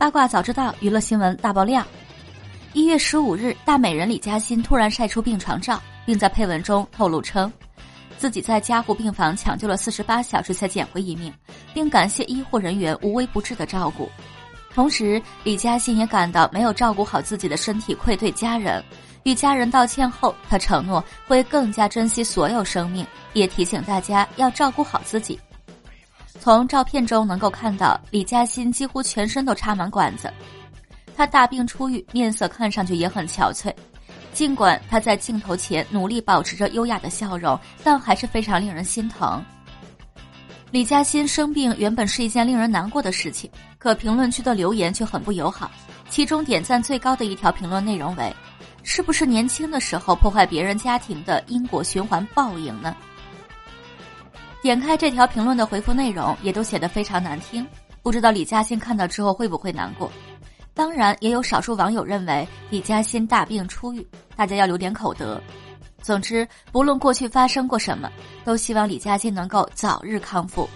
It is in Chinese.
八卦早知道，娱乐新闻大爆料。一月十五日，大美人李嘉欣突然晒出病床照，并在配文中透露称，自己在加护病房抢救了四十八小时才捡回一命，并感谢医护人员无微不至的照顾。同时，李嘉欣也感到没有照顾好自己的身体，愧对家人。与家人道歉后，她承诺会更加珍惜所有生命，也提醒大家要照顾好自己。从照片中能够看到，李嘉欣几乎全身都插满管子，她大病初愈，面色看上去也很憔悴。尽管她在镜头前努力保持着优雅的笑容，但还是非常令人心疼。李嘉欣生病原本是一件令人难过的事情，可评论区的留言却很不友好。其中点赞最高的一条评论内容为：“是不是年轻的时候破坏别人家庭的因果循环报应呢？”点开这条评论的回复内容，也都写得非常难听。不知道李嘉欣看到之后会不会难过？当然，也有少数网友认为李嘉欣大病初愈，大家要留点口德。总之，不论过去发生过什么，都希望李嘉欣能够早日康复。